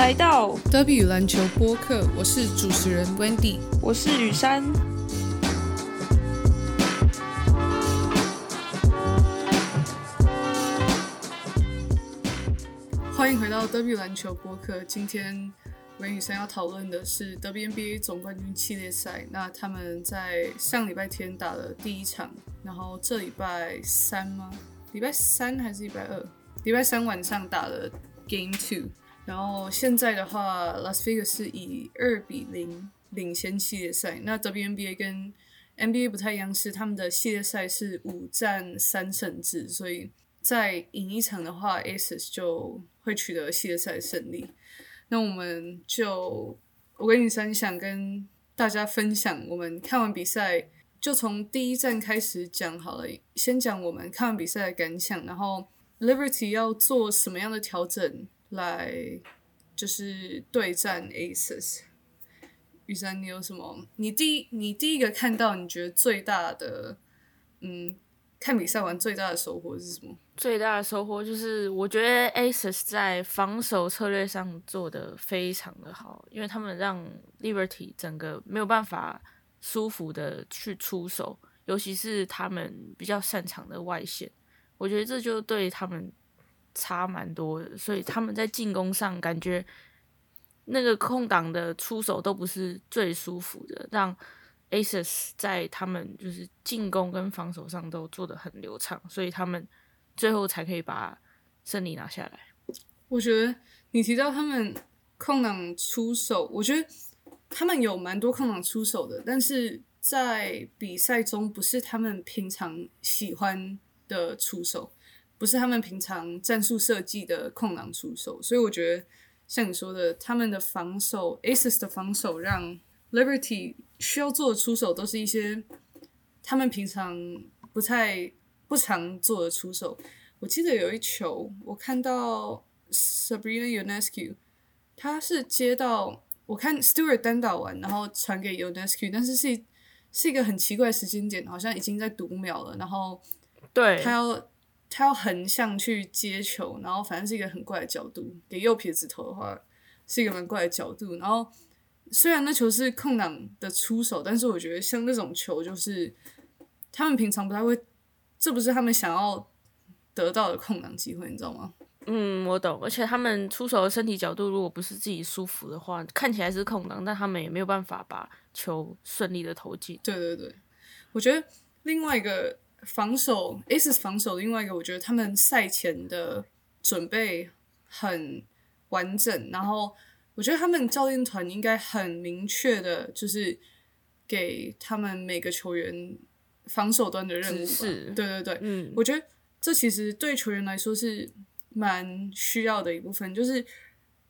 来到德比篮球播客，我是主持人 Wendy，我是雨珊。欢迎回到德比篮球播客。今天文雨珊要讨论的是 WNBA 总冠军系列赛。那他们在上礼拜天打了第一场，然后这礼拜三吗？礼拜三还是礼拜二？礼拜三晚上打了 Game Two。然后现在的话，Las Vegas 是以二比零领先系列赛。那 WNBA 跟 NBA 不太一样，是他们的系列赛是五战三胜制，所以在赢一场的话，Aces 就会取得系列赛胜利。那我们就我跟你三想跟大家分享，我们看完比赛就从第一站开始讲好了，先讲我们看完比赛的感想，然后 Liberty 要做什么样的调整。来就是对战 Aces，雨山，你有什么？你第一你第一个看到你觉得最大的，嗯，看比赛完最大的收获是什么？最大的收获就是我觉得 Aces 在防守策略上做的非常的好，因为他们让 Liberty 整个没有办法舒服的去出手，尤其是他们比较擅长的外线，我觉得这就对他们。差蛮多的，所以他们在进攻上感觉那个空档的出手都不是最舒服的，让 Aces 在他们就是进攻跟防守上都做的很流畅，所以他们最后才可以把胜利拿下来。我觉得你提到他们空档出手，我觉得他们有蛮多空档出手的，但是在比赛中不是他们平常喜欢的出手。不是他们平常战术设计的空档出手，所以我觉得像你说的，他们的防守，Aces 的防守让 Liberty 需要做的出手都是一些他们平常不太不常做的出手。我记得有一球，我看到 Sabrina Ionescu，他是接到我看 Stewart 单打完，然后传给 Ionescu，但是是是一个很奇怪的时间点，好像已经在读秒了，然后对他要。他要横向去接球，然后反正是一个很怪的角度。给右撇子投的话，是一个蛮怪的角度。然后虽然那球是空档的出手，但是我觉得像那种球，就是他们平常不太会，这不是他们想要得到的空档机会，你知道吗？嗯，我懂。而且他们出手的身体角度，如果不是自己舒服的话，看起来是空档，但他们也没有办法把球顺利的投进。对对对，我觉得另外一个。防守，Aces 防守另外一个，我觉得他们赛前的准备很完整，然后我觉得他们教练团应该很明确的，就是给他们每个球员防守端的任务。是，对对对，嗯，我觉得这其实对球员来说是蛮需要的一部分，就是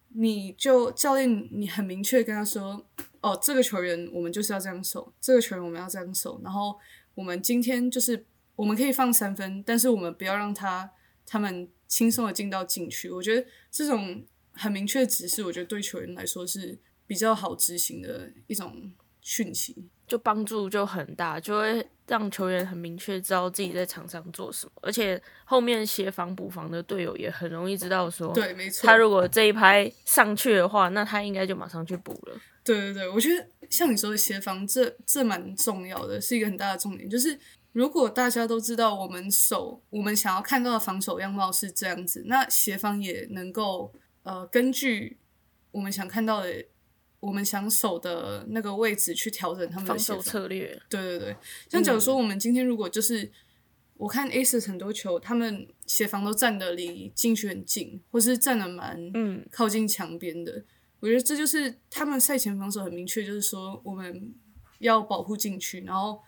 你就教练你很明确跟他说，哦，这个球员我们就是要这样守，这个球员我们要这样守，然后我们今天就是。我们可以放三分，但是我们不要让他他们轻松的进到禁区。我觉得这种很明确的指示，我觉得对球员来说是比较好执行的一种讯息，就帮助就很大，就会让球员很明确知道自己在场上做什么，而且后面协防补防的队友也很容易知道说，对，没错，他如果这一拍上去的话，那他应该就马上去补了。对对对，我觉得像你说的协防，这这蛮重要的，是一个很大的重点，就是。如果大家都知道我们守我们想要看到的防守样貌是这样子，那协防也能够呃根据我们想看到的我们想守的那个位置去调整他们的防守策略。对对对，像假如说我们今天如果就是我看 Aces 很多球，他们协防都站得离禁区很近，或是站得蛮嗯靠近墙边的，我觉得这就是他们赛前防守很明确，就是说我们要保护禁区，然后。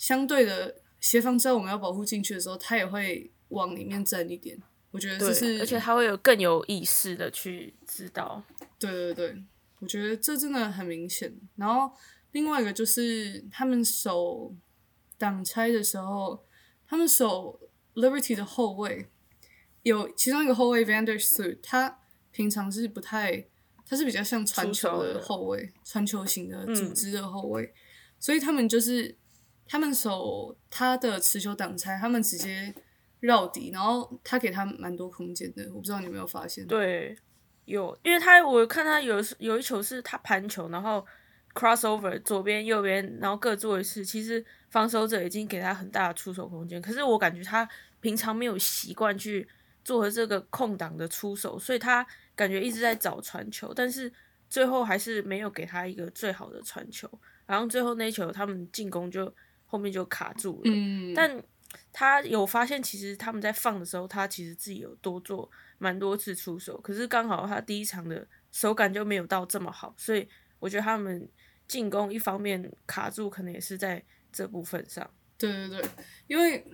相对的，协防知道我们要保护进去的时候，他也会往里面站一点。我觉得这是，而且他会有更有意识的去知道。对对对，我觉得这真的很明显。然后另外一个就是他们守挡拆的时候，他们守 Liberty 的后卫有其中一个后卫 Vandersu，他平常是不太，他是比较像传球的后卫，传球型的组织的后卫，所以他们就是。他们守他的持球挡拆，他们直接绕底，然后他给他蛮多空间的。我不知道你有没有发现？对有，因为他我看他有有一球是他盘球，然后 crossover 左边右边，然后各做一次，其实防守者已经给他很大的出手空间，可是我感觉他平常没有习惯去做这个空档的出手，所以他感觉一直在找传球，但是最后还是没有给他一个最好的传球，然后最后那球他们进攻就后面就卡住了，嗯，但他有发现，其实他们在放的时候，他其实自己有多做蛮多次出手，可是刚好他第一场的手感就没有到这么好，所以我觉得他们进攻一方面卡住，可能也是在这部分上。对对对，因为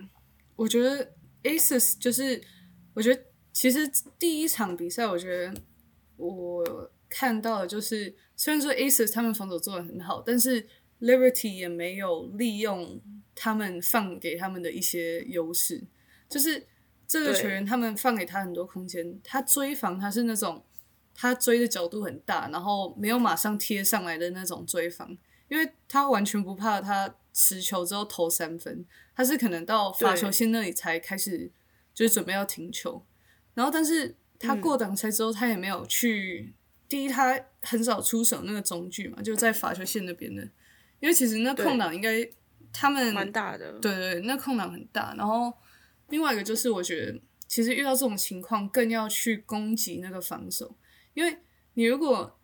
我觉得 Aces 就是，我觉得其实第一场比赛，我觉得我看到的就是，虽然说 Aces 他们防守做的很好，但是 Liberty 也没有利用他们放给他们的一些优势，就是这个球员他们放给他很多空间，他追防他是那种他追的角度很大，然后没有马上贴上来的那种追防，因为他完全不怕他持球之后投三分，他是可能到罚球线那里才开始就是准备要停球，然后但是他过挡拆之后，他也没有去。第一，他很少出手那个中距嘛，就在罚球线那边的，因为其实那空档应该他们蛮大的，对对，那空档很大。然后另外一个就是，我觉得其实遇到这种情况，更要去攻击那个防守，因为你如果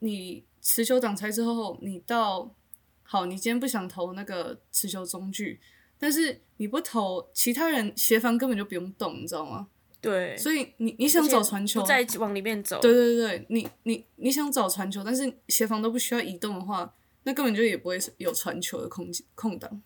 你持球挡拆之后，你到好，你今天不想投那个持球中距，但是你不投，其他人协防根本就不用动，你知道吗？对，所以你你想找传球，再往里面走，对对对，你你你想找传球，但是协防都不需要移动的话，那根本就也不会有传球的空间空档。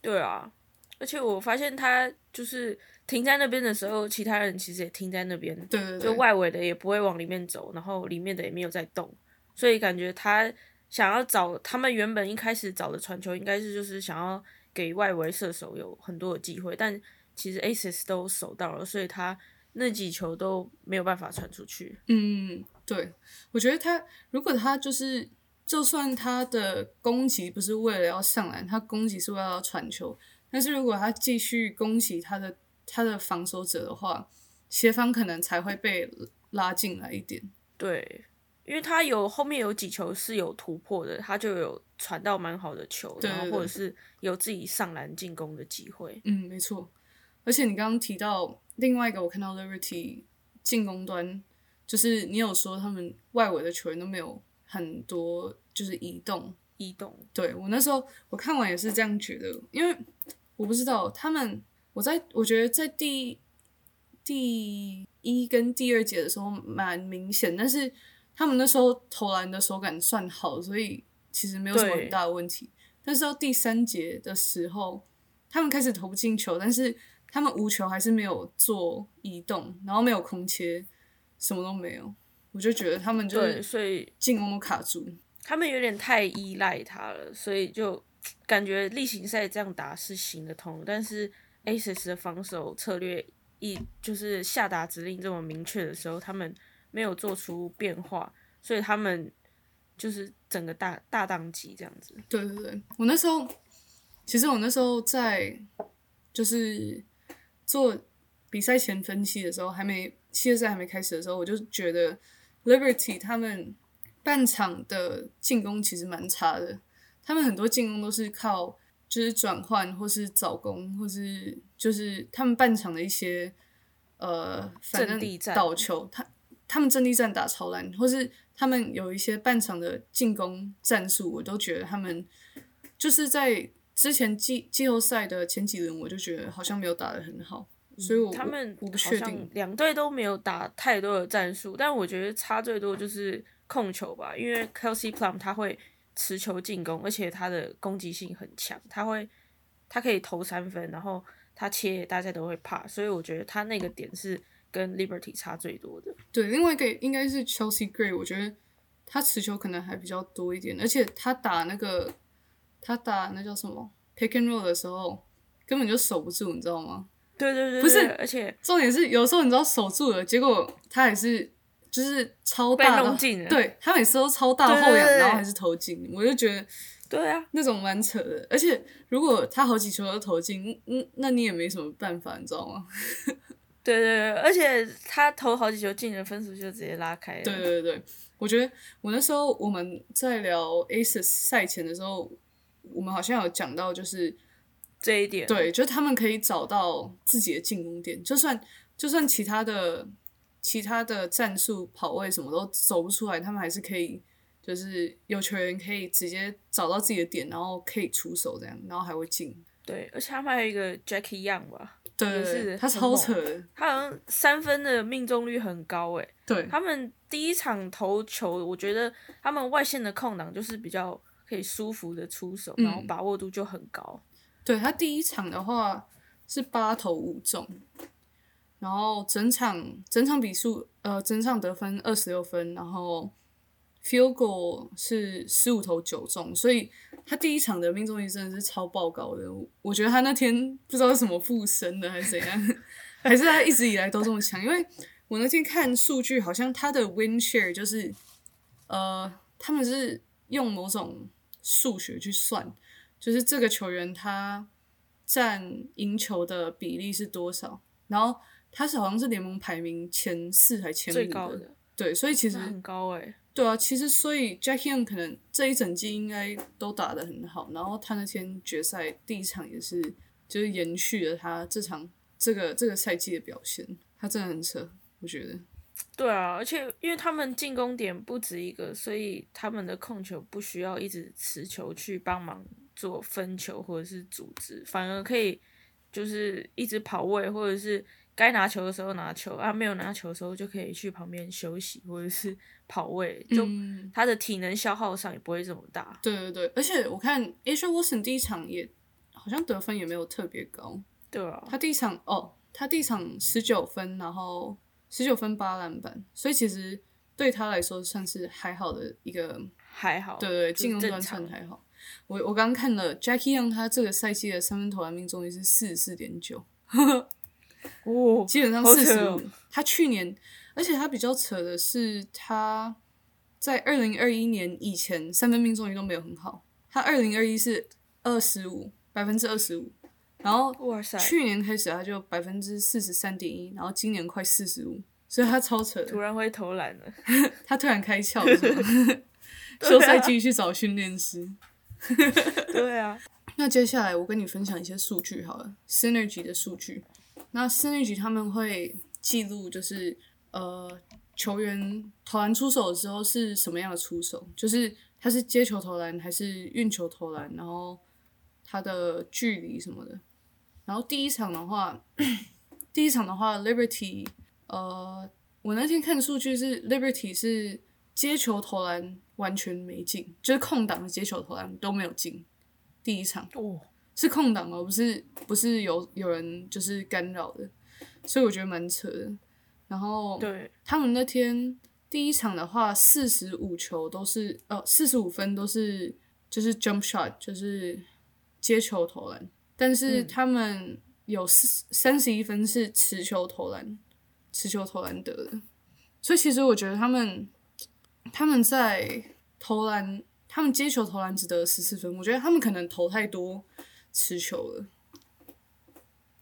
对啊，而且我发现他就是停在那边的时候，其他人其实也停在那边，对对对，就外围的也不会往里面走，然后里面的也没有在动，所以感觉他想要找他们原本一开始找的传球，应该是就是想要给外围射手有很多的机会，但其实 Aces 都守到了，所以他那几球都没有办法传出去。嗯，对，我觉得他如果他就是，就算他的攻击不是为了要上篮，他攻击是为了要传球，但是如果他继续攻击他的他的防守者的话，协防可能才会被拉进来一点。对，因为他有后面有几球是有突破的，他就有传到蛮好的球，然后或者是有自己上篮进攻的机会。嗯，没错。而且你刚刚提到另外一个，我看到 Liberty 进攻端，就是你有说他们外围的球员都没有很多就是移动，移动，对我那时候我看完也是这样觉得，因为我不知道他们，我在我觉得在第第一跟第二节的时候蛮明显，但是他们那时候投篮的手感算好，所以其实没有什么很大的问题。但是到第三节的时候，他们开始投不进球，但是他们无球还是没有做移动，然后没有空切，什么都没有。我就觉得他们就对，是所以进攻都卡住。他们有点太依赖他了，所以就感觉例行赛这样打是行得通，但是 Aces 的防守策略一就是下达指令这么明确的时候，他们没有做出变化，所以他们就是整个大大当机这样子。对对对，我那时候其实我那时候在就是做比赛前分析的时候，还没系列赛还没开始的时候，我就觉得 Liberty 他们半场的进攻其实蛮差的，他们很多进攻都是靠就是转换或是早攻，或是就是他们半场的一些呃反正倒球，他他们阵地战打超烂，或是他们有一些半场的进攻战术，我都觉得他们就是在之前季季后赛的前几轮，我就觉得好像没有打得很好，所以我他们我不好像确定，两队都没有打太多的战术，但我觉得差最多就是控球吧，因为 Kelsey Plum 他会持球进攻，而且他的攻击性很强，他会他可以投三分，然后他切大家都会怕，所以我觉得他那个点是跟 Liberty 差最多的。对，另外一个应该是 Chelsea Gray，我觉得他持球可能还比较多一点，而且他打那个他打那叫什么 pick and roll 的时候，根本就守不住，你知道吗？对对对，不是而且重点是有时候你知道守住了，结果他也是就是超大的对他每次都超大后仰，然后还是投进，我就觉得对啊，那种蛮扯的。而且如果他好几球都投进，嗯，那你也没什么办法，你知道吗？对对对，而且他投好几球进的，分数就直接拉开了。对对对，我觉得我那时候我们在聊 Aces 赛前的时候，我们好像有讲到，就是这一点，对，就是他们可以找到自己的进攻点，就算就算其他的其他的战术跑位什么都走不出来，他们还是可以，就是有球员可以直接找到自己的点，然后可以出手这样，然后还会进。对，而且他们还有一个 Jackie Young 吧，对是，他超扯，他好像三分的命中率很高诶。对他们第一场投球，我觉得他们外线的空档就是比较可以舒服的出手，然后嗯把握度就很高。对他第一场的话是八投五中，然后整场整场比数呃整场得分二十六分，然后 field goal 是十五投九中，所以他第一场的命中率真的是超爆高的。我觉得他那天不知道是什么附身的还是怎样，还是他一直以来都这么强，因为我那天看数据，好像他的 win share 就是呃他们是用某种数学去算。就是这个球员他占赢球的比例是多少，然后他是好像是联盟排名前四还前五最高的，对，所以其实很高诶。对啊，其实所以 Jackie Young 可能这一整季应该都打得很好，然后他那天决赛第一场也是就是延续了他这场这个这个赛季的表现，他真的很扯，我觉得。对啊，而且因为他们进攻点不止一个，所以他们的控球不需要一直持球去帮忙做分球或者是组织，反而可以就是一直跑位，或者是该拿球的时候拿球啊，没有拿球的时候就可以去旁边休息或者是 跑位，就嗯他的体能消耗上也不会这么大。对对对，而且我看 Asia Wilson 第一场也好像得分也没有特别高，对啊，他第一场哦，他第一场十九分，然后十九分八篮板，所以其实对他来说算是还好的一个，还好，对对，就是进攻端算还好。我我刚看了 Jackie Young，他这个赛季的三分投篮命中率是四十四点九，哦，基本上好四十五。他去年，而且他比较扯的是，他在二零二一年以前三分命中率都没有很好，他二零二一是二十五百分之二十五，然后哇塞，去年开始他就百分之四十三点一，然后今年快四十五，所以他超扯的突。然会投篮了，他突然开窍 休赛季去找训练师。对啊，那接下来我跟你分享一些数据好了，Synergy 的数据。那 Synergy 他们会记录就是呃球员投篮出手的时候是什么样的出手，就是他是接球投篮还是运球投篮，然后他的距离什么的。然后第一场的话，第一场的话，Liberty 呃，我那天看数据是 Liberty 是接球投篮完全没进，就是空档的接球投篮都没有进。第一场哦，是空档哦，不是不是有有人就是干扰的，所以我觉得蛮扯的。然后对，他们那天第一场的话，四十五球都是呃四十五分都是就是 jump shot，就是接球投篮，但是嗯他们有四三十一分是持球投篮，持球投篮得的。所以其实我觉得他们他们在投篮，他们接球投篮只得十四分，我觉得他们可能投太多持球了。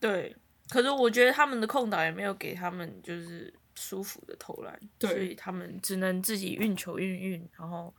对，可是我觉得他们的空档也没有给他们就是舒服的投篮，所以他们只能自己运球运运，然后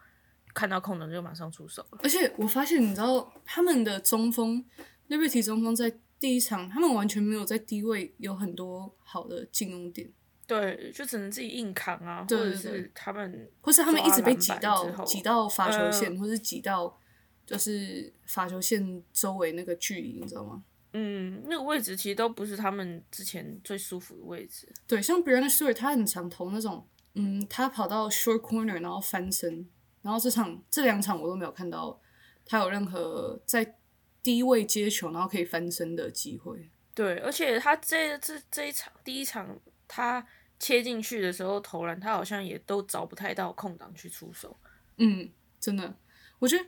看到空档就马上出手了。而且我发现，你知道他们的中锋 Liberty 中锋在第一场，他们完全没有在低位有很多好的进攻点，对，就只能自己硬扛啊，或者是他们或是他们一直被挤到挤到罚球线，呃或是挤到就是罚球线周围那个距离，你知道吗？嗯，那个位置其实都不是他们之前最舒服的位置。对，像 Brianna Stewart，他很常投那种，嗯，他跑到 short corner 然后翻身，然后这场这两场我都没有看到他有任何在低位接球然后可以翻身的机会。对，而且他这这这一场第一场他切进去的时候投篮，他好像也都找不太到空档去出手。嗯，真的，我觉得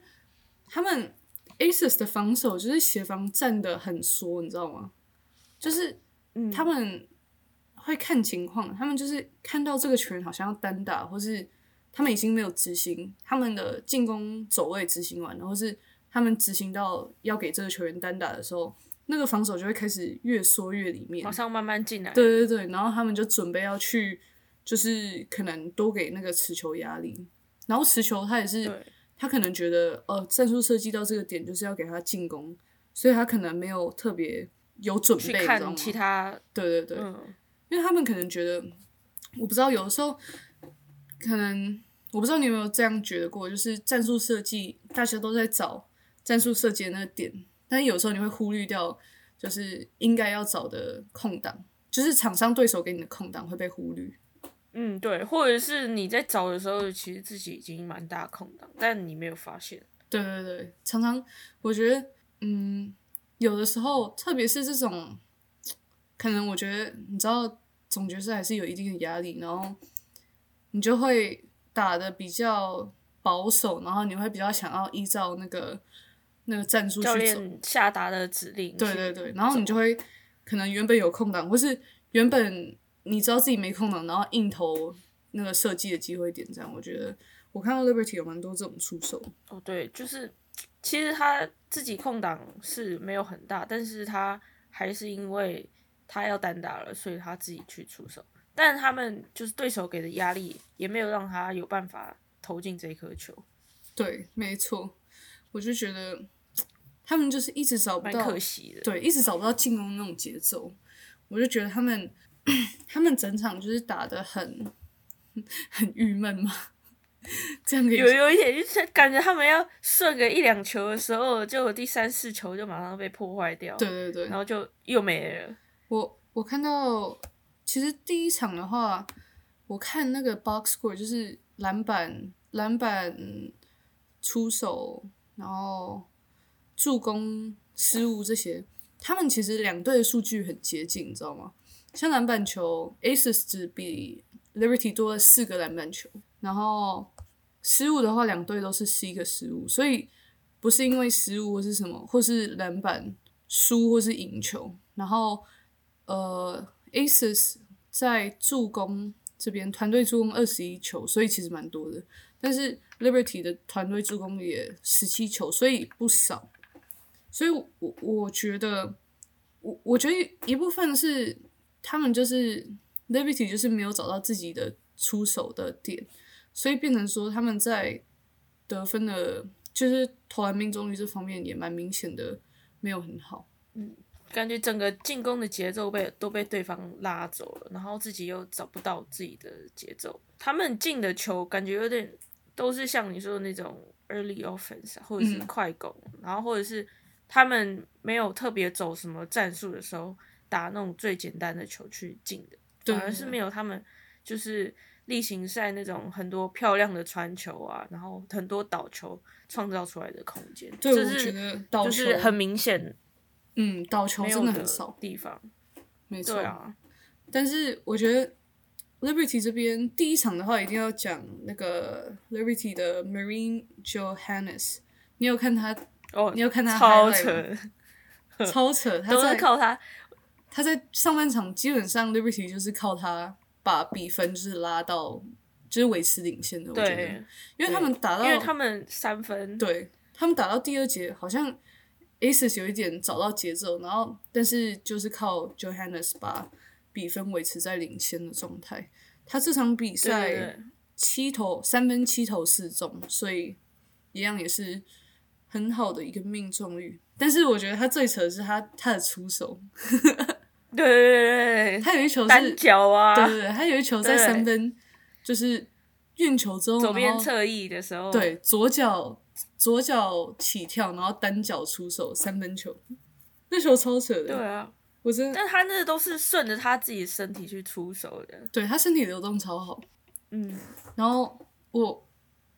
他们 Aces 的防守就是协防站的很缩，你知道吗？就是嗯，他们会看情况，他们就是看到这个球员好像要单打，或是他们已经没有执行他们的进攻走位执行完然后是他们执行到要给这个球员单打的时候，那个防守就会开始越缩越里面往，上慢慢进来。对对对，然后他们就准备要去，就是可能多给那个持球压力，然后持球他也是他可能觉得呃战术设计到这个点就是要给他进攻，所以他可能没有特别有准备，你知道吗看其他，对对对，嗯，因为他们可能觉得，我不知道，有的时候可能我不知道你有没有这样觉得过，就是战术设计大家都在找战术设计的那个点，但是有时候你会忽略掉，就是应该要找的空档，就是厂商对手给你的空档会被忽略。嗯，对，或者是你在找的时候，其实自己已经蛮大空档，但你没有发现。对对对，常常我觉得，嗯，有的时候，特别是这种，可能我觉得，你知道，总决赛还是有一定的压力，然后你就会打的比较保守，然后你会比较想要依照那个那个战术去教走。练下达的指令，对对对，然后你就会可能原本有空档，或是原本你知道自己没空档，然后硬投那个设计的机会点，这样我觉得我看到 Liberty 有蛮多这种出手。哦，对，就是其实他自己空档是没有很大，但是他还是因为他要单打了，所以他自己去出手。但是他们就是对手给的压力，也没有让他有办法投进这颗球，对，没错，我就觉得他们就是一直找不蛮到，可惜的。对，一直找不到进攻那种节奏。我就觉得他们 他们整场就是打的很 很郁闷嘛，这样有有一点就是感觉他们要射个一两球的时候，就有第三四球就马上被破坏掉，对对对然，后就又没了。我我看到，其实第一场的话，我看那个 box score 就是篮板、篮板、出手，然后助攻、失误这些，他们其实两队的数据很接近，你知道吗？像篮板球，Aces 只比 Liberty 多了四个篮板球，然后失误的话，两队都是十一个失误，所以不是因为失误或是什么，或是篮板输或是赢球，然后呃，Aces 在助攻这边团队助攻二十一球，所以其实蛮多的。但是 Liberty 的团队助攻也十七球，所以不少。所以我，我我觉得，我我觉得一部分是他们就是 Liberty 就是没有找到自己的出手的点，所以变成说他们在得分的，就是投篮命中率这方面也蛮明显的没有很好。嗯感觉整个进攻的节奏被都被对方拉走了，然后自己又找不到自己的节奏。他们进的球感觉有点都是像你说的那种 early offense 啊或者是嗯快攻，然后或者是他们没有特别走什么战术的时候打那种最简单的球去进的，对反而是没有他们就是例行赛那种很多漂亮的传球啊，然后很多倒球创造出来的空间，对，这是我觉得倒球就是很明显嗯，倒球没有的真的很少，地方。没错。啊，但是我觉得 Liberty 这边第一场的话，一定要讲那个 Liberty 的 Marine Johannes。你有看他？哦，你有看他超扯，超扯！他都是在靠他。他在上半场基本上 Liberty 就是靠他把比分就是拉到就是维持领先的。我觉得，对，因为他们打到因为他们三分，对他们打到第二节，好像 Aces 有一点找到节奏，然后但是就是靠 Johannes 把比分维持在领先的状态。他这场比赛七投三分七投四中，所以一样也是很好的一个命中率。但是我觉得他最扯的是他他的出手，对对对对，他有一球是单脚啊，对对对，他有一球在三分就是运球之后，左边侧翼的时候，对，左脚左脚起跳，然后单脚出手三分球，那球超扯的。对啊，我真的但他那都是顺着他自己的身体去出手的，对他身体流动超好。嗯，然后我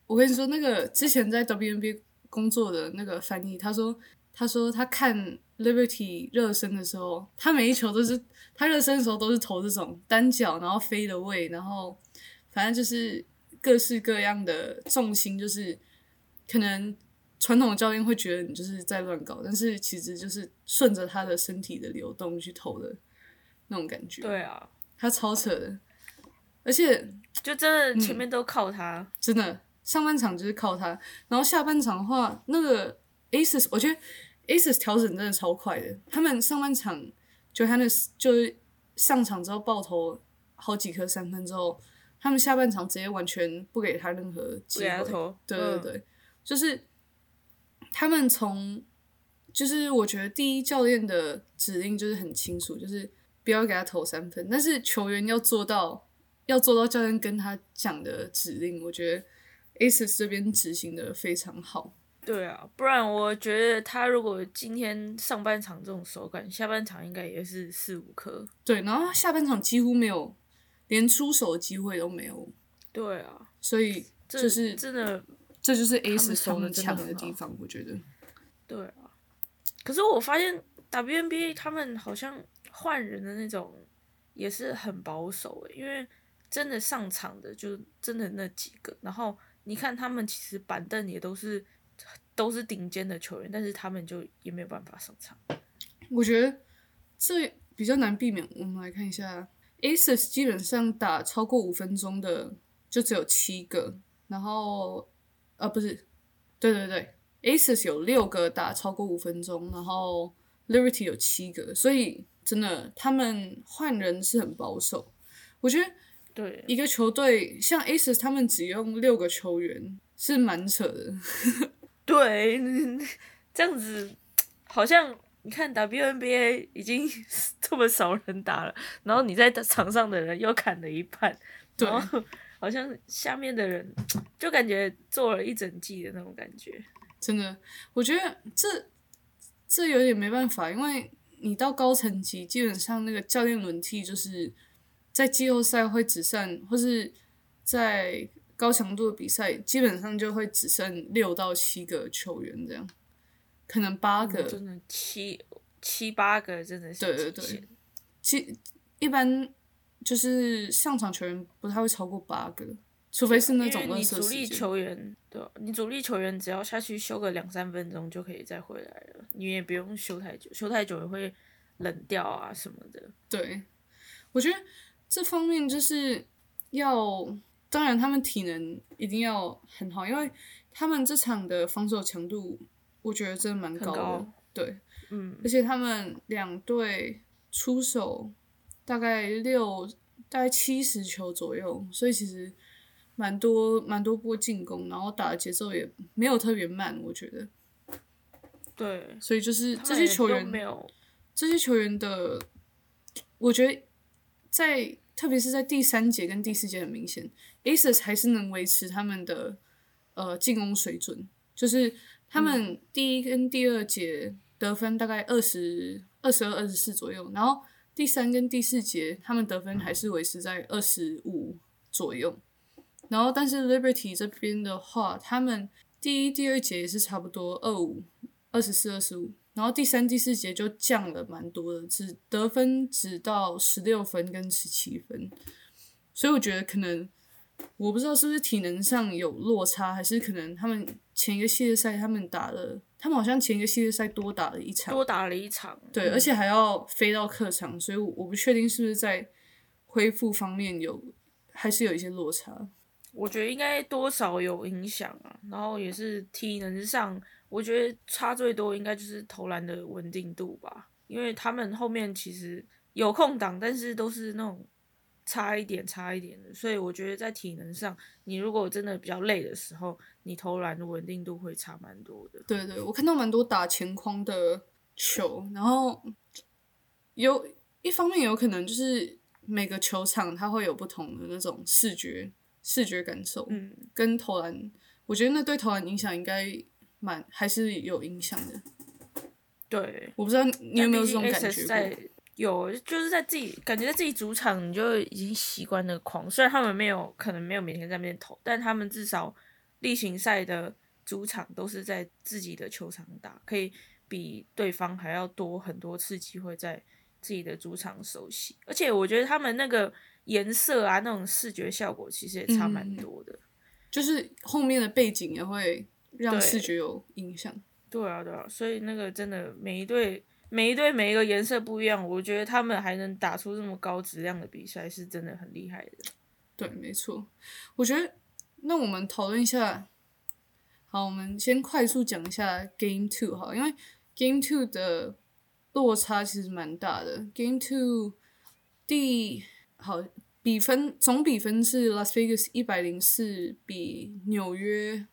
我跟你说，那个之前在 WNBA 工作的那个翻译，他说他说他看 Liberty 热身的时候，他每一球都是他热身的时候都是投这种单脚，然后飞的位，然后反正就是各式各样的重心，就是可能传统的教练会觉得你就是在乱搞，但是其实就是顺着他的身体的流动去投的那种感觉。对啊，他超扯的，而且就真嗯。的前面都靠他，真的上半场就是靠他，然后下半场的话，那个 Aces 我觉得 Aces 调整真的超快的，他们上半场就他那就是上场之后爆头好几颗三分之后，他们下半场直接完全不给他任何机会。对对对，就是他们从就是我觉得第一教练的指令就是很清楚，就是不要给他投三分，但是球员要做到要做到教练跟他讲的指令，我觉得 Aces 这边执行的非常好。对啊，不然我觉得他如果今天上半场这种手感，下半场应该也是四五颗。对，然后下半场几乎没有连出手的机会都没有。对啊，所以就是真的，这就是 A 是手的强的地方，我觉得。对啊，可是我发现 WNBA 他们好像换人的那种也是很保守诶，因为真的上场的就真的那几个，然后你看他们其实板凳也都是。都是顶尖的球员，但是他们就也没有办法上场。我觉得这比较难避免。我们来看一下，Aces 基本上打超过五分钟的就只有七个，然后呃不是，对对对，Aces 有六个打超过五分钟，然后 Liberty 有七个，所以真的他们换人是很保守。我觉得对一个球队像 Aces，他们只用六个球员是蛮扯的。对，这样子好像你看 WNBA 已经 这么少人打了，然后你在场上的人又砍了一半，然后好像下面的人就感觉做了一整季的那种感觉。真的，我觉得这这有点没办法，因为你到高层级，基本上那个教练轮替就是在季后赛会只剩，或是在。高强度的比赛基本上就会只剩六到七个球员这样，可能八个真的七七八个真的是对对对，七一般就是上场球员不太会超过八个，除非是那种你主力球员对，你主力球员只要下去休个两三分钟就可以再回来了，你也不用休太久，休太久也会冷掉啊什么的。对，我觉得这方面就是要。当然，他们体能一定要很好，因为他们这场的防守强度，我觉得真的蛮高的。对，嗯，而且他们两队出手大概六，大概七十球左右，所以其实蛮多蛮多波进攻，然后打的节奏也没有特别慢，我觉得。对，所以就是这些球员没有这些球员的，我觉得在。特别是在第三节跟第四节很明显，Aces 还是能维持他们的呃进攻水准，就是他们第一跟第二节得分大概二十二十二、二十四左右，然后第三跟第四节他们得分还是维持在二十五左右，然后但是 Liberty 这边的话，他们第一、第二节也是差不多二五、二十四、二十五。然后第三、第四节就降了蛮多的，只得分只到十六分跟十七分，所以我觉得可能我不知道是不是体能上有落差，还是可能他们前一个系列赛他们打了，他们好像前一个系列赛多打了一场，多打了一场，对，而且还要飞到客场，所以我不确定是不是在恢复方面有还是有一些落差。我觉得应该多少有影响啊，然后也是体能上。我觉得差最多应该就是投篮的稳定度吧，因为他们后面其实有空档，但是都是那种差一点、差一点的，所以我觉得在体能上，你如果真的比较累的时候，你投篮的稳定度会差蛮多的。对对，我看到蛮多打前框的球，然后有一方面有可能就是每个球场它会有不同的那种视觉视觉感受，嗯，跟投篮，我觉得那对投篮影响应该。蛮还是有影响的，对，我不知道你有没有这种感觉在有，就是在自己感觉在自己主场，你就已经习惯那个框。虽然他们没有可能没有每天在那边投，但他们至少例行赛的主场都是在自己的球场打，可以比对方还要多很多次机会在自己的主场熟悉。而且我觉得他们那个颜色啊，那种视觉效果其实也差蛮多的，就是后面的背景也会。让视觉有影响。对啊，对啊，所以那个真的每一队每一队每一个颜色不一样，我觉得他们还能打出这么高质量的比赛，是真的很厉害的。对，没错。我觉得那我们讨论一下，好，我们先快速讲一下 Game Two 哈，因为 Game Two 的落差其实蛮大的。Game Two 第好比分总比分是 Las Vegas 一百零四比纽约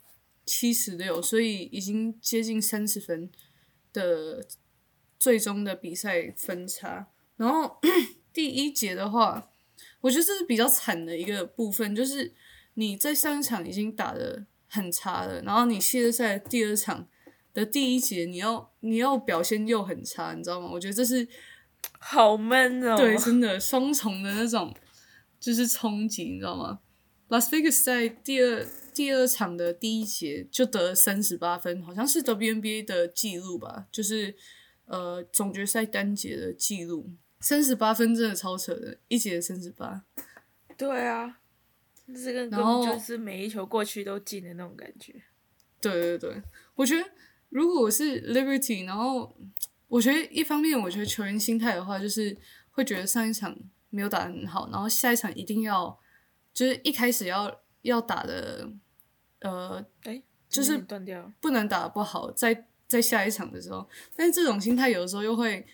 七十六，所以已经接近三十分的最终的比赛分差。然后 第一节的话，我觉得这是比较惨的一个部分，就是你在上一场已经打的很差了，然后你系列赛第二场的第一节，你要你要表现又很差，你知道吗？我觉得这是好闷哦。对，真的 双重的那种就是冲击，你知道吗？Las Vegas 在第二第二场的第一节就得三十八分，好像是 WNBA 的记录吧，就是呃总决赛单节的记录。三十八分真的超扯的，一节三十八。对啊，这个根本就是每一球过去都进的那种感觉。对对对，我觉得如果我是 Liberty，然后我觉得一方面，我觉得球员心态的话，就是会觉得上一场没有打得很好，然后下一场一定要就是一开始要要打的，呃，哎，就是断掉，不能打不好，在在下一场的时候，但是这种心态有的时候又会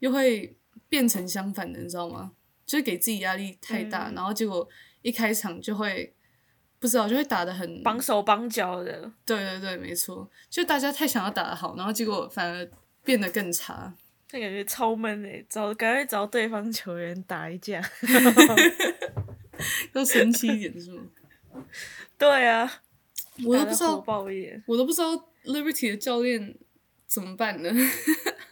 又会。变成相反的，你知道吗？就是给自己压力太大，然后结果一开场就会不知道，就会打的很绑手绑脚的。对对对，没错，就大家太想要打的好，然后结果反而变得更差。那感觉超闷诶，找赶快找对方球员打一架 要神奇一点是吗？对啊，我都不知道，我都不知道 Liberty 的教练怎么办呢？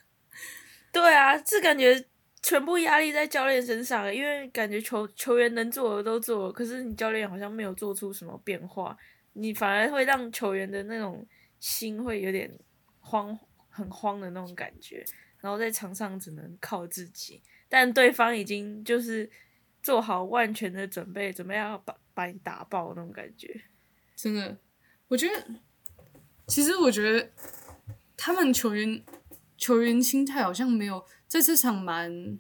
对啊，这感觉。全部压力在教练身上，因为感觉球球员能做的都做了，可是你教练好像没有做出什么变化，你反而会让球员的那种心会有点慌，很慌的那种感觉，然后在场上只能靠自己，但对方已经就是做好万全的准备，准备要把把你打爆那种感觉。真的，我觉得，其实我觉得他们球员球员心态好像没有。在这场蛮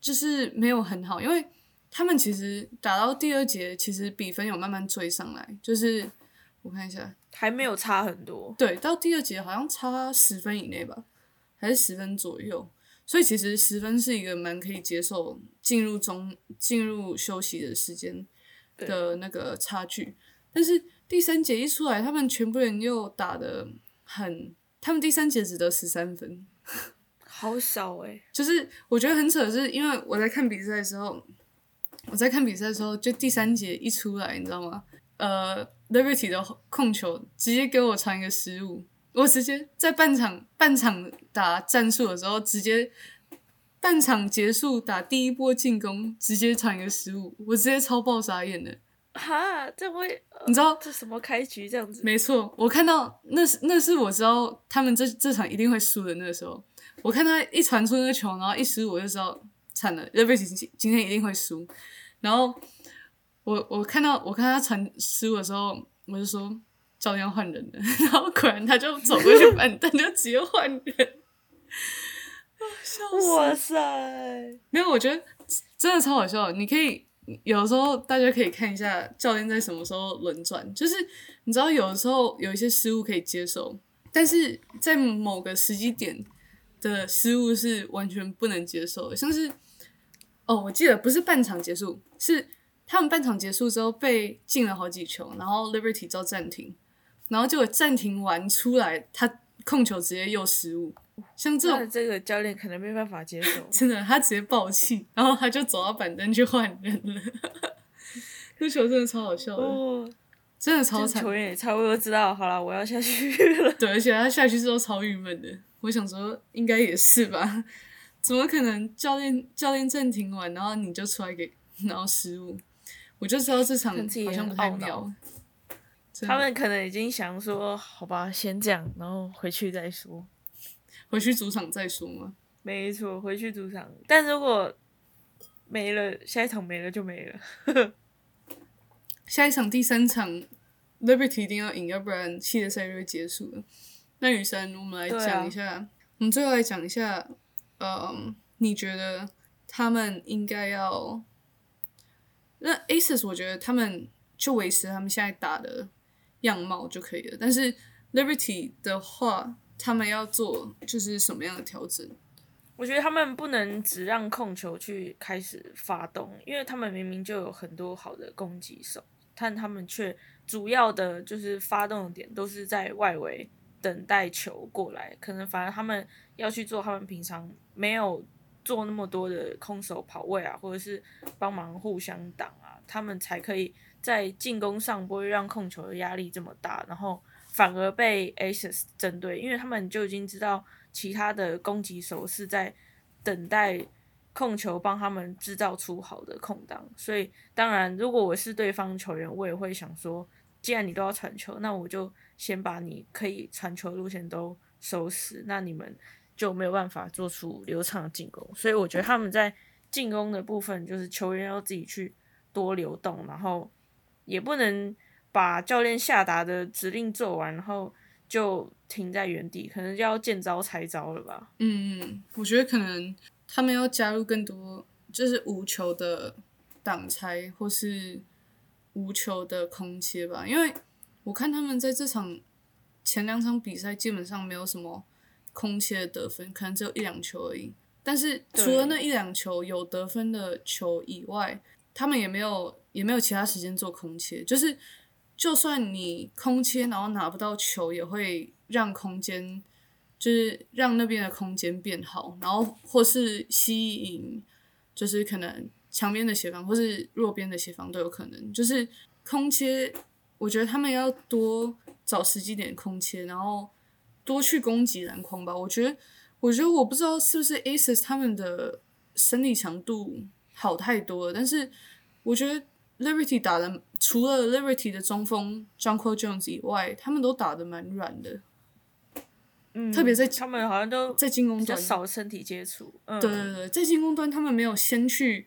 就是没有很好，因为他们其实打到第二节，其实比分有慢慢追上来，就是我看一下，还没有差很多。对，到第二节好像差十分以内吧，还是十分左右，所以其实十分是一个蛮可以接受进入中进入休息的时间的那个差距。但是第三节一出来，他们全部人又打的很，他们第三节只得十三分。好少哎，就是我觉得很扯，是因为我在看比赛的时候，我在看比赛的时候，就第三节一出来，你知道吗？呃，Liberty 的控球直接给我传一个失误，我直接在半场半场打战术的时候，直接半场结束打第一波进攻，直接传一个失误，我直接超爆傻眼的。哈，这会你知道这什么开局这样子？没错，我看到那是那是我知道他们这这场一定会输的那个时候。我看他一传出那个球，然后一失误，我就知道惨了，Liberty 今今天一定会输。然后我我看到我看他传失误的时候，我就说教练要换人了。然后果然他就走过去 板凳，就直接换人。哇塞！没有，我觉得真的超好笑。你可以有时候大家可以看一下教练在什么时候轮转，就是你知道有时候有一些失误可以接受，但是在某个时机点。的失误是完全不能接受的，像是哦，我记得不是半场结束，是他们半场结束之后被进了好几球，然后 Liberty 遭暂停，然后结果暂停完出来，他控球直接又失误，像这种这个教练可能没办法接受，真的，他直接爆气，然后他就走到板凳去换人了，这球真的超好笑的，真的超惨，球员也差不多知道，好了，我要下去了，对，而且他下去之后超郁闷的。我想说，应该也是吧？怎么可能教练教练暂停完，然后你就出来给然后失误？我就知道这场好像不太妙。他们可能已经想说，好吧，先这样，然后回去再说，回去主场再说吗？没错，回去主场。但如果没了，下一场没了就没了。下一场第三场，Liberty 一定要赢，要不然系列赛就会结束了。那雨山，我们来讲一下，我们最后来讲一下，呃，你觉得他们应该要？那 Aces 我觉得他们就维持他们现在打的样貌就可以了。但是 Liberty 的话，他们要做就是什么样的调整？我觉得他们不能只让控球去开始发动，因为他们明明就有很多好的攻击手，但他们却主要的就是发动的点都是在外围等待球过来，可能反而他们要去做他们平常没有做那么多的空手跑位啊，或者是帮忙互相挡啊，他们才可以在进攻上不会让控球的压力这么大，然后反而被 Aces 针对，因为他们就已经知道。其他的攻击手是在等待控球帮他们制造出好的空档，所以当然，如果我是对方球员，我也会想说，既然你都要传球，那我就先把你可以传球路线都收死，那你们就没有办法做出流畅的进攻。所以我觉得他们在进攻的部分，就是球员要自己去多流动，然后也不能把教练下达的指令做完，然后。就停在原地，可能就要见招拆招了吧。嗯嗯，我觉得可能他们要加入更多，就是无球的挡拆或是无球的空切吧。因为我看他们在这场前两场比赛基本上没有什么空切的得分，可能只有一两球而已。但是除了那一两球有得分的球以外，他们也没有也没有其他时间做空切，就是。就算你空切，然后拿不到球，也会让空间，就是让那边的空间变好，然后或是吸引，就是可能墙边的协防或是弱边的协防都有可能。就是空切，我觉得他们要多找时机点空切，然后多去攻击篮筐吧。我觉得，我觉得我不知道是不是 Aces 他们的身体强度好太多了，但是我觉得。Liberty 打的除了 Liberty 的中锋 j u n k o Jones 以外，他们都打的蛮软的。嗯，特别在他们好像都在进攻端少身体接触。对对对，在进攻端他们没有先去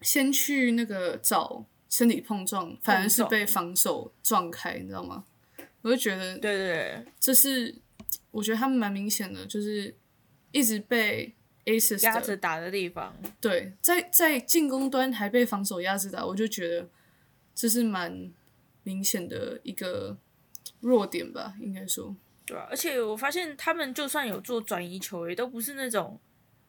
先去那个找身体碰撞，反而是被防守撞开，你知道吗？我就觉得，对对对，这是我觉得他们蛮明显的，就是一直被。Aces 压着打的地方，对，在在进攻端还被防守压着打，我就觉得这是蛮明显的一个弱点吧，应该说。对啊，而且我发现他们就算有做转移球，也都不是那种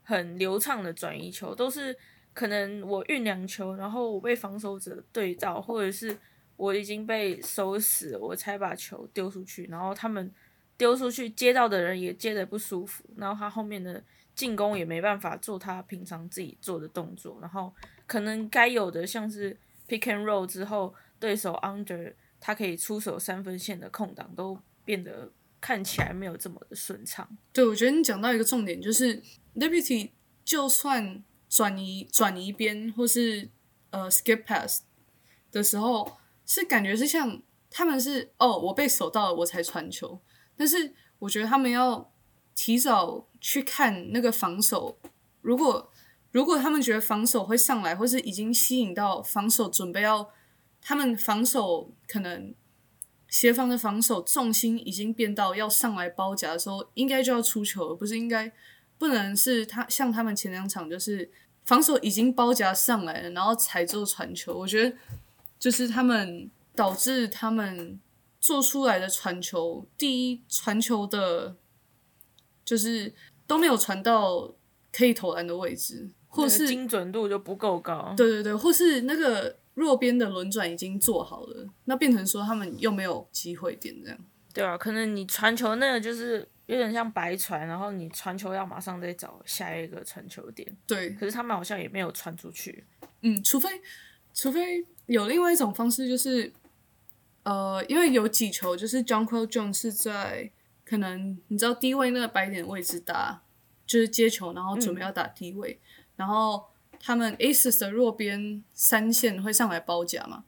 很流畅的转移球，都是可能我运两球，然后我被防守者对照，或者是我已经被收死，我才把球丢出去，然后他们丢出去接到的人也接的不舒服，然后他后面的。进攻也没办法做他平常自己做的动作，然后可能该有的像是 pick and roll 之后，对手 under 他可以出手三分线的空档都变得看起来没有这么的顺畅。对，我觉得你讲到一个重点，就是 liberty 就算转移转移边或是呃 skip pass 的时候，是感觉是像他们是哦，我被守到了我才传球，但是我觉得他们要提早。去看那个防守，如果如果他们觉得防守会上来，或是已经吸引到防守准备要，他们防守可能协防的防守重心已经变到要上来包夹的时候，应该就要出球，而不是应该不能是他像他们前两场就是防守已经包夹上来了，然后才做传球。我觉得就是他们导致他们做出来的传球，第一传球的。就是都没有传到可以投篮的位置，或是精准度就不够高。对对对，或是那个弱边的轮转已经做好了，那变成说他们又没有机会点这样。对啊，可能你传球那个就是有点像白传，然后你传球要马上再找下一个传球点。对，可是他们好像也没有传出去。嗯，除非除非有另外一种方式，就是呃，因为有几球就是 John Quill Jones 是在。可能你知道低位那个白点位置打，就是接球，然后准备要打低位，然后他们 Aces 的弱边三线会上来包夹嘛？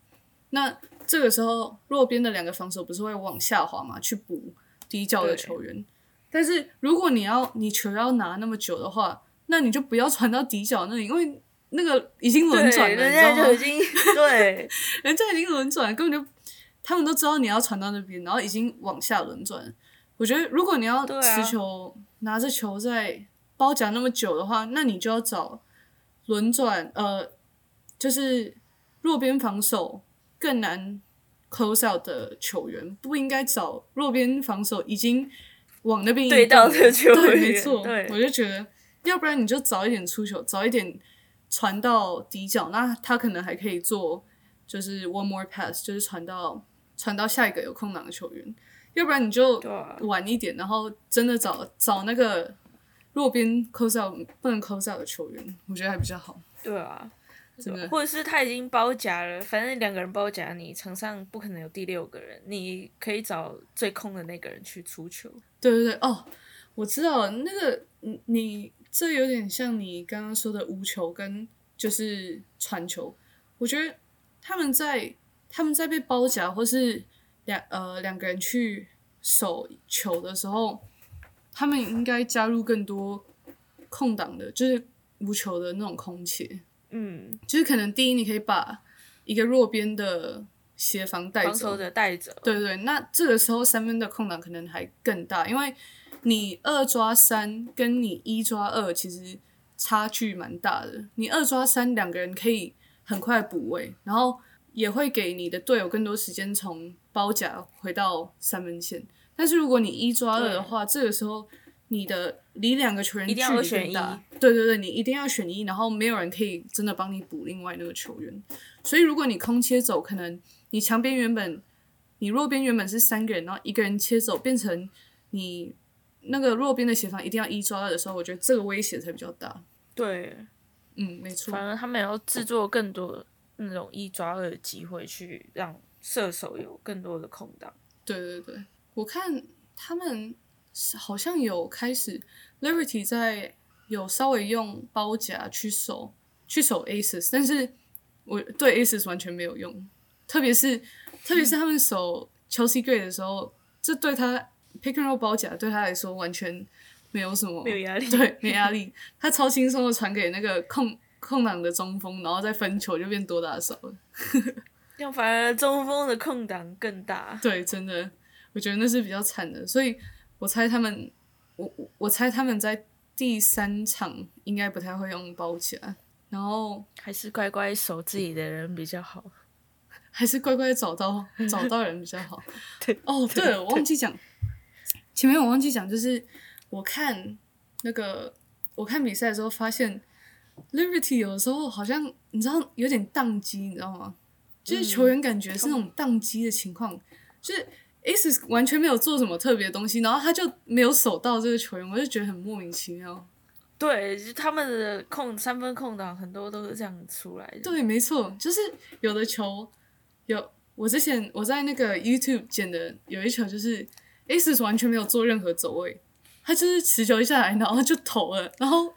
那这个时候弱边的两个防守不是会往下滑嘛？去补低角的球员。但是如果你要你球要拿那么久的话，那你就不要传到底角那里，因为那个已经轮转了，人家就已经 对，人家已经轮转，根本就他们都知道你要传到那边，然后已经往下轮转。我觉得，如果你要持球拿着球在包夹那么久的话，那你就要找轮转，呃，就是弱边防守更难 close out 的球员，不应该找弱边防守已经往那边移对到动的球对，员没错，对我就觉得，要不然你就早一点出球，早一点传到底角，那他可能还可以做就是 one more pass，就是传到传到下一个有空档的球员，要不然你就晚一点，然后真的找找那个弱边 close out 不能 close out 的球员，我觉得还比较好，对啊，真的。或者是他已经包夹了，反正两个人包夹，你场上不可能有第六个人，你可以找最空的那个人去出球。对对对，哦，我知道了那个你你这有点像你刚刚说的无球跟就是传球，我觉得他们在他们在被包夹或是两呃两个人去守球的时候，他们应该加入更多空档的，就是无球的那种空切，嗯，就是可能第一你可以把一个弱边的协防带走防守，者带走。对对，那这个时候三分的空档可能还更大，因为你二抓三跟你一抓二其实差距蛮大的。你二抓三两个人可以很快补位，然后也会给你的队友更多时间从包夹回到三分线。但是如果你一抓二的话，这个时候你的离两个球员一定要距离选更大。对对对，你一定要选一，然后没有人可以真的帮你补另外那个球员。所以如果你空切走，可能你墙边原本你弱边原本是三个人，然后一个人切走，变成你那个弱边的协防一定要一抓二的时候，我觉得这个威胁才比较大。对，嗯，没错反，而他们要制作更多那种一抓二的机会，去让射手有更多的空档。对对对，我看他们是好像有开始 Liberty 在有稍微用包夹去守去守 Aces，但是我对 Aces 完全没有用，特别是特别是他们守 Chelsea Gray 的时候，这对他 Pick and Roll 包夹对他来说完全没有什么没有压力对，没压力，他超轻松的传给那个空空档的中锋，然后再分球就变多打少了。这样反而中锋的空档更大。对，真的，我觉得那是比较惨的，所以我猜他们，我我我猜他们在第三场应该不太会用包起来，然后还是乖乖守自己的人比较好。还是乖乖找到找到人比较好。对哦，对了，我忘记讲，前面我忘记讲，就是我看那个我看比赛的时候发现，Liberty 有的时候好像你知道有点宕机，你知道吗？就是球员感觉是那种宕机的情况，就是 Ace 完全没有做什么特别的东西，然后他就没有守到这个球员，我就觉得很莫名其妙。对，就他们的空三分空档很多都是这样出来的。对，没错，就是有的球有我之前我在那个 YouTube 剪的有一球，就是 Aces 完全没有做任何走位，他就是持球下来，然后就投了，然后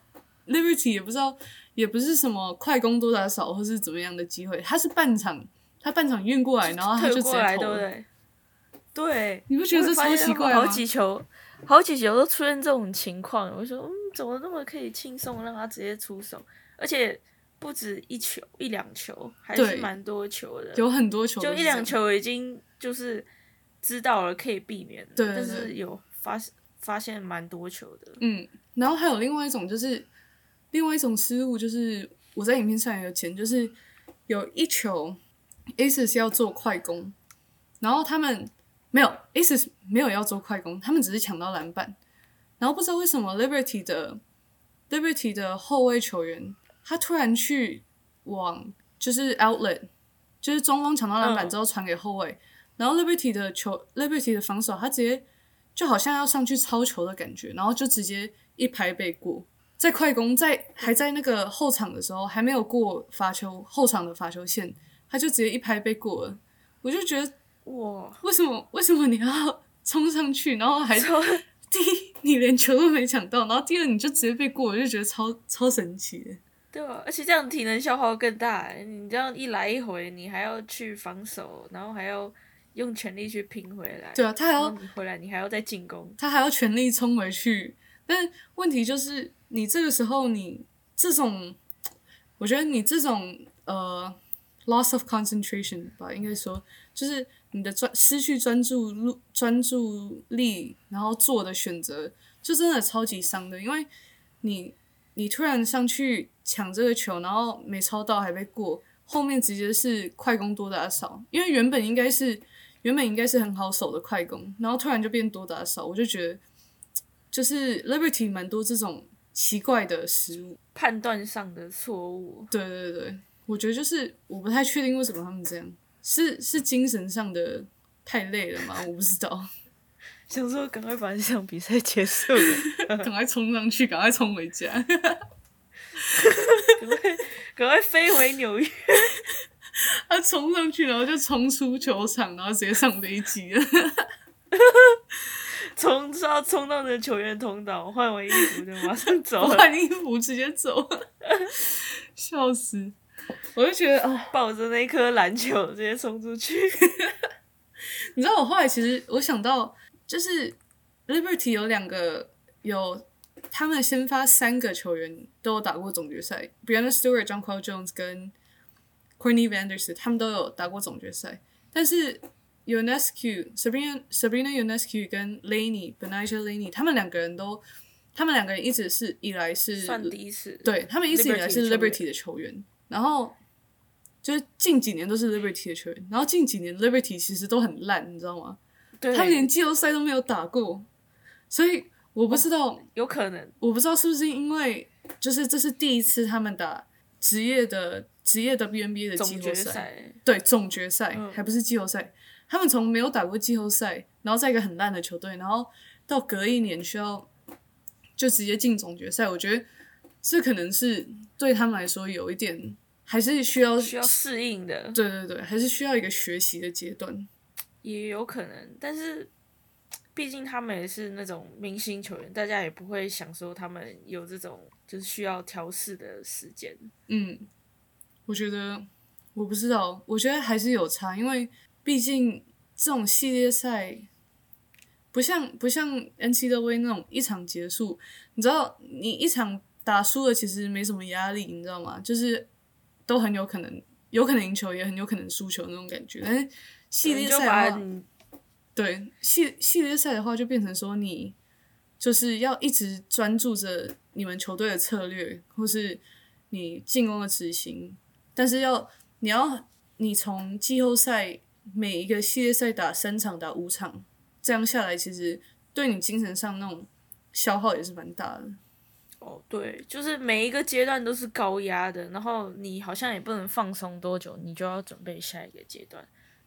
Liberty 也不知道也不是什么快攻多打少或是怎么样的机会，他是半场他半场运过来，然后他就过来，接投了。对不对？对，你不觉得这超奇怪吗好几球，好几球都出现这种情况，我就说，嗯，怎么那么可以轻松让他直接出手？而且不止一球，一两球，还是蛮多球的，有很多球就一两球已经就是知道了可以避免对对对是有发发现蛮多球的，嗯，然后还有另外一种就是另外一种失误，就是我在影片上也有讲，就是有一球 Aces 要做快攻，然后他们没有 Aces 没有要做快攻，他们只是抢到篮板，然后不知道为什么 Liberty 的 Liberty 的后卫球员他突然去往就是 outlet，就是中锋抢到篮板嗯之后传给后卫，然后 Liberty 的球 Liberty 的防守他直接就好像要上去抄球的感觉，然后就直接一拍背过。在快攻在还在那个后场的时候，还没有过罚球后场的罚球线，他就直接一拍被过了。我就觉得哇，为什么为什么你要冲上去，然后还超 第一你连球都没抢到，然后第二你就直接被过，我就觉得超超神奇的。对啊，而且这样体能消耗更大欸。你这样一来一回，你还要去防守，然后还要用全力去拼回来。对啊，他还要你回来，你还要再进攻。他还要全力冲回去。但问题就是，你这个时候你这种，我觉得你这种呃 loss of concentration 吧，应该说就是你的专失去专注力专注力，然后做的选择，就真的超级伤的，因为你你突然上去抢这个球，然后没抄到还被过，后面直接是快攻多打少，因为原本应该是原本应该是很好守的快攻，然后突然就变多打少，我就觉得就是 Liberty 蛮多这种奇怪的食物，判断上的错误。对对对，我觉得就是我不太确定为什么他们这样，是是精神上的太累了吗？我不知道，想说赶快把这场比赛结束了，赶快冲上去，赶快冲回家，赶快赶快飞回纽约。他冲上去，然后就冲出球场，然后直接上飞机了。冲是要冲到那球员通道，换完衣服就马上走，换衣服直接走，笑死！我就觉得啊，抱着那颗篮球直接冲出去。你知道我后来其实我想到，就是 Liberty 有两个有他们先发三个球员都有打过总决赛，Brianna Stewart、John Paul Jones 跟 Courtney Vanderson 他们都有打过总决赛，但是 Ionescu、Sabrina Sabrina Ionescu 跟 Laney Benija Laney 他们两个人都，他们两个人一直是以来是算第一次，对他们一直以来是 Liberty 的球员，然后就是近几年都是 Liberty 的球员，然后近几年 Liberty 其实都很烂，你知道吗？对，他们连季后赛都没有打过，所以我不知道，有可能。我不知道是不是因为就是这是第一次他们打职业的职业 WNBA 的季后赛，赛，对总决赛、嗯。还不是季后赛，他们从没有打过季后赛，然后在一个很烂的球队，然后到隔一年需要就直接进总决赛，我觉得这可能是对他们来说有一点还是需要需要适应的，对对对，还是需要一个学习的阶段。也有可能，但是毕竟他们也是那种明星球员，大家也不会想说他们有这种就是需要调试的时间。嗯，我觉得我不知道，我觉得还是有差，因为毕竟这种系列赛不像不像 NCAA 那种一场结束，你知道，你一场打输了其实没什么压力，你知道吗？就是都很有可能，有可能赢球，也很有可能输球那种感觉。但是系列赛的话，对系系列赛的话，就变成说你就是要一直专注着你们球队的策略，或是你进攻的执行，但是要你要你从季后赛每一个系列赛打三场打五场，这样下来，其实对你精神上那种消耗也是蛮大的。哦，对，就是每一个阶段都是高压的，然后你好像也不能放松多久，你就要准备下一个阶段，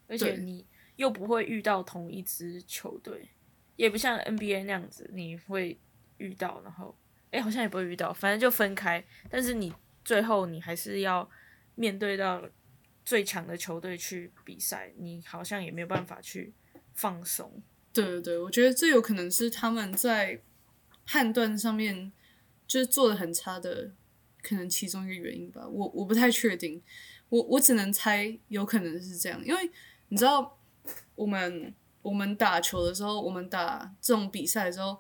而且你又不会遇到同一支球队，也不像 NBA 那样子，你会遇到，然后哎，好像也不会遇到，反正就分开，但是你最后你还是要面对到最强的球队去比赛，你好像也没有办法去放松。对对对，我觉得这有可能是他们在判断上面就是做的很差的，可能其中一个原因吧。我我不太确定，我我只能猜有可能是这样，因为你知道我们我们打球的时候，我们打这种比赛的时候，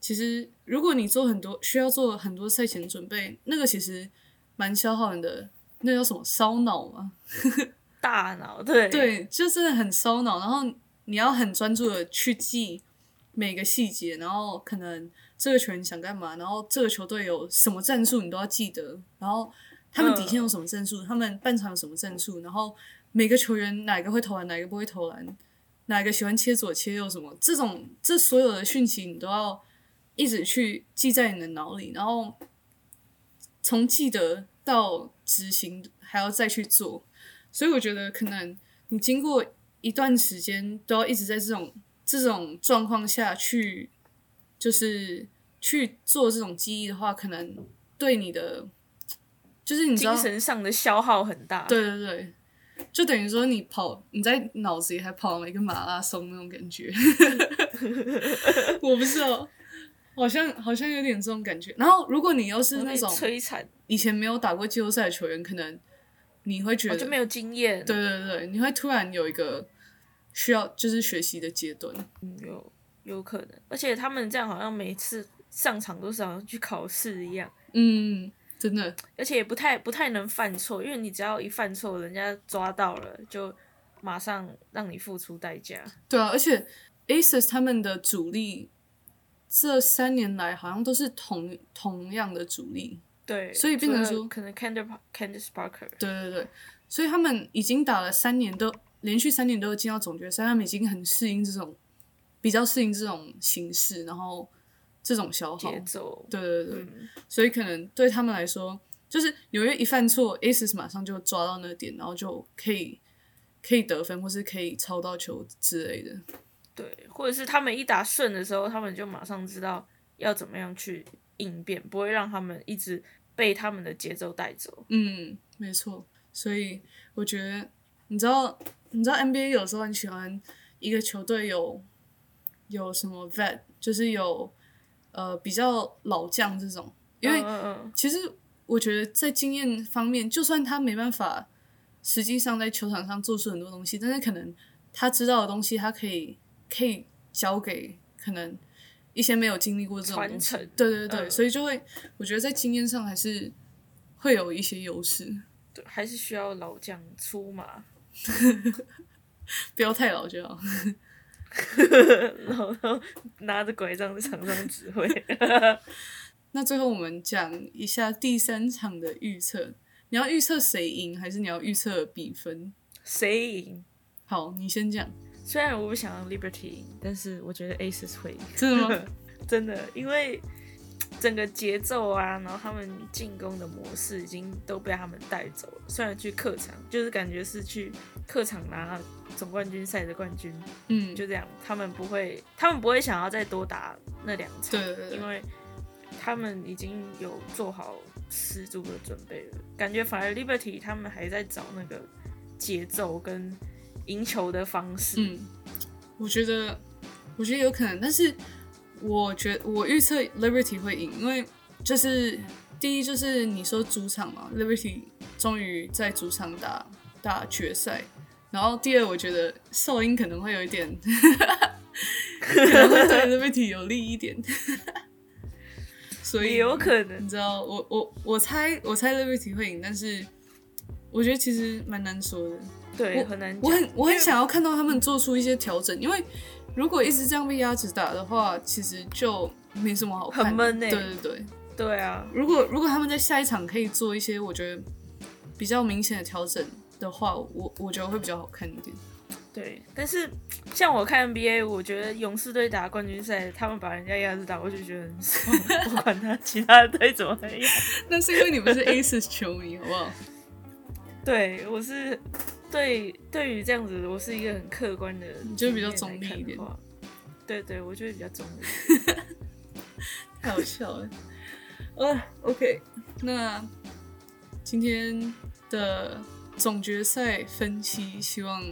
其实如果你做很多需要做很多赛前准备，那个其实蛮消耗你的，那叫什么烧脑吗？大脑对对，就真的很烧脑，然后你要很专注的去记每个细节，然后可能这个球员想干嘛，然后这个球队有什么战术你都要记得，然后他们底线有什么战术，他们半场有什么战术，然后每个球员哪个会投篮，哪个不会投篮，哪个喜欢切左切右什么，这种这所有的讯息你都要一直去记在你的脑里，然后从记得到执行还要再去做。所以我觉得可能你经过一段时间都要一直在这种这种状况下去，就是去做这种记忆的话，可能对你的就是你精，神上的消耗很大。对对对，就等于说你跑你在脑子里还跑了一个马拉松那种感觉，我不知道。好像好像有点这种感觉。然后，如果你又是那种摧残，以前没有打过季后赛的球员，可能你会觉得我就没有经验。对对对，你会突然有一个需要就是学习的阶段。嗯，有有可能，而且他们这样好像每次上场都是好像去考试一样，嗯，真的，而且也不太不太能犯错，因为你只要一犯错，人家抓到了就马上让你付出代价。对啊，而且 Aces 他们的主力这三年来好像都是同同样的主力，对，所以变成说可能 Candice Candice Parker，对对对，所以他们已经打了三年都连续三年都有进到总决赛，他们已经很适应这种比较适应这种形式，然后这种消耗。节奏，对对对，嗯，所以可能对他们来说，就是纽约一犯错，Aces 马上就抓到那个点，然后就可以可以得分，或是可以抄到球之类的。对，或者是他们一打顺的时候，他们就马上知道要怎么样去应变，不会让他们一直被他们的节奏带走。嗯，没错。所以我觉得，你知道，你知道 NBA 有时候很喜欢一个球队有有什么 vet，就是有呃比较老将这种，因为其实我觉得在经验方面，就算他没办法实际上在球场上做出很多东西，但是可能他知道的东西，他可以可以交给可能一些没有经历过这种东西对对对，嗯所以就会我觉得在经验上还是会有一些优势，对，还是需要老将出马，不要太老就好。然后拿着拐杖在场上指挥。那最后我们讲一下第三场的预测，你要预测谁赢，还是你要预测比分？谁赢？好，你先讲，虽然我不想让 Liberty 赢，但是我觉得 Aces 会赢。真的吗？真的，因为整个节奏啊，然后他们进攻的模式已经都被他们带走了。虽然去客场，就是感觉是去客场拿总冠军赛的冠军，嗯，就这样，他们不会，他们不会想要再多打那两场，对对对因为他们已经有做好十足的准备了。感觉反而 Liberty 他们还在找那个节奏跟赢球的方式。嗯，我觉得，我觉得有可能，但是我觉我预测 Liberty 会赢，因为就是第一就是你说主场嘛，Liberty 终于在主场打打决赛，然后第二我觉得哨音可能会有一点，可能会对 Liberty 有利一点，所以有可能你知道，我我我猜我猜 Liberty 会赢，但是我觉得其实蛮难说的。对，我很难讲。我很我很想要看到他们做出一些调整，因为如果一直这样被压制打的话，其实就没什么好看。很闷欸对对对，对啊，如果如果他们在下一场可以做一些我觉得比较明显的调整的话，我我觉得会比较好看一点。对，但是像我看 NBA，我觉得勇士队打冠军赛，他们把人家压制打，我就觉得很爽，不管他其他的队怎么样。那是因为你们是 Aces 球迷，好不好？对，我是对对于这样子，我是一个很客观的，你就比较中立一点。对对，我觉得比较中立。太好笑了。哦、o k 那今天的总决赛分析，希望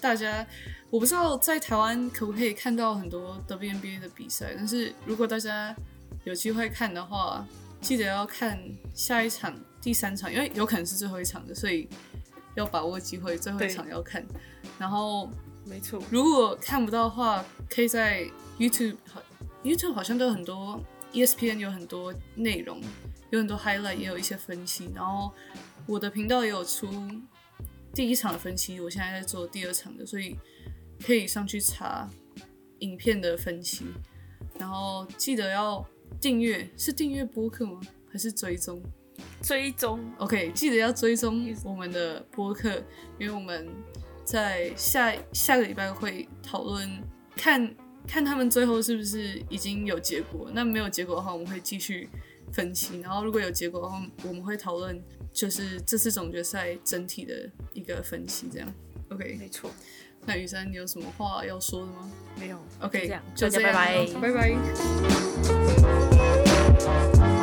大家，我不知道在台湾可不可以看到很多 WNBA 的比赛，但是如果大家有机会看的话，记得要看下一场第三场，因为有可能是最后一场的，所以要把握机会，最后一场要看。然后没错，如果看不到的话，可以在 YouTube 好 YouTube 好像都有很多，ESPN 有很多内容，有很多 highlight，也有一些分析。然后我的频道也有出第一场的分析，我现在在做第二场的，所以可以上去查影片的分析。然后记得要订阅，是订阅播客吗？还是追踪？追踪 OK，记得要追踪我们的播客，因为我们在下下个礼拜会讨论，看看他们最后是不是已经有结果。那没有结果的话，我们会继续分析。然后如果有结果的话，我们会讨论就是这次总决赛整体的一个分析。这样，OK。没错，那雨珊，你有什么话要说的吗没有？OK，就这样就这样拜拜拜拜。